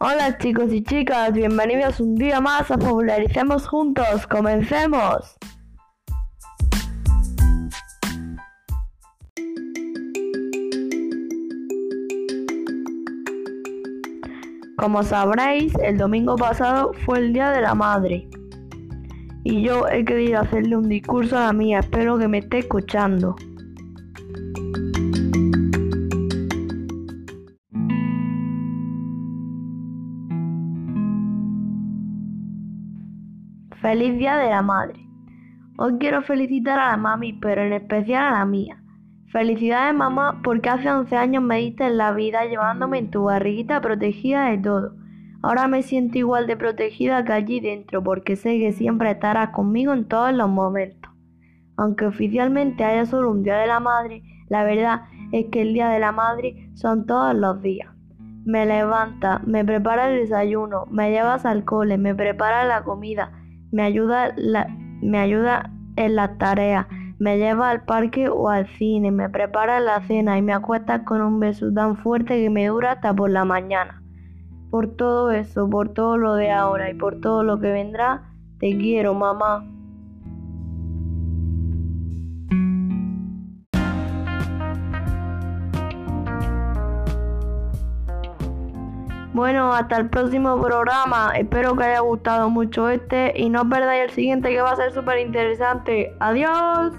Hola chicos y chicas, bienvenidos un día más a Popularicemos Juntos. ¡Comencemos! Como sabréis, el domingo pasado fue el Día de la Madre. Y yo he querido hacerle un discurso a la mía, espero que me esté escuchando. Feliz Día de la Madre. Hoy quiero felicitar a la mami, pero en especial a la mía. Felicidades mamá porque hace 11 años me diste en la vida llevándome en tu barriguita protegida de todo. Ahora me siento igual de protegida que allí dentro porque sé que siempre estarás conmigo en todos los momentos. Aunque oficialmente haya solo un Día de la Madre, la verdad es que el Día de la Madre son todos los días. Me levanta, me prepara el desayuno, me llevas al cole, me prepara la comida, me ayuda, me ayuda en las tareas me lleva al parque o al cine, me prepara la cena y me acuesta con un beso tan fuerte que me dura hasta por la mañana. Por todo eso, por todo lo de ahora y por todo lo que vendrá, te quiero, mamá. Bueno, hasta el próximo programa. Espero que haya gustado mucho este y no perdáis el siguiente que va a ser súper interesante. Adiós.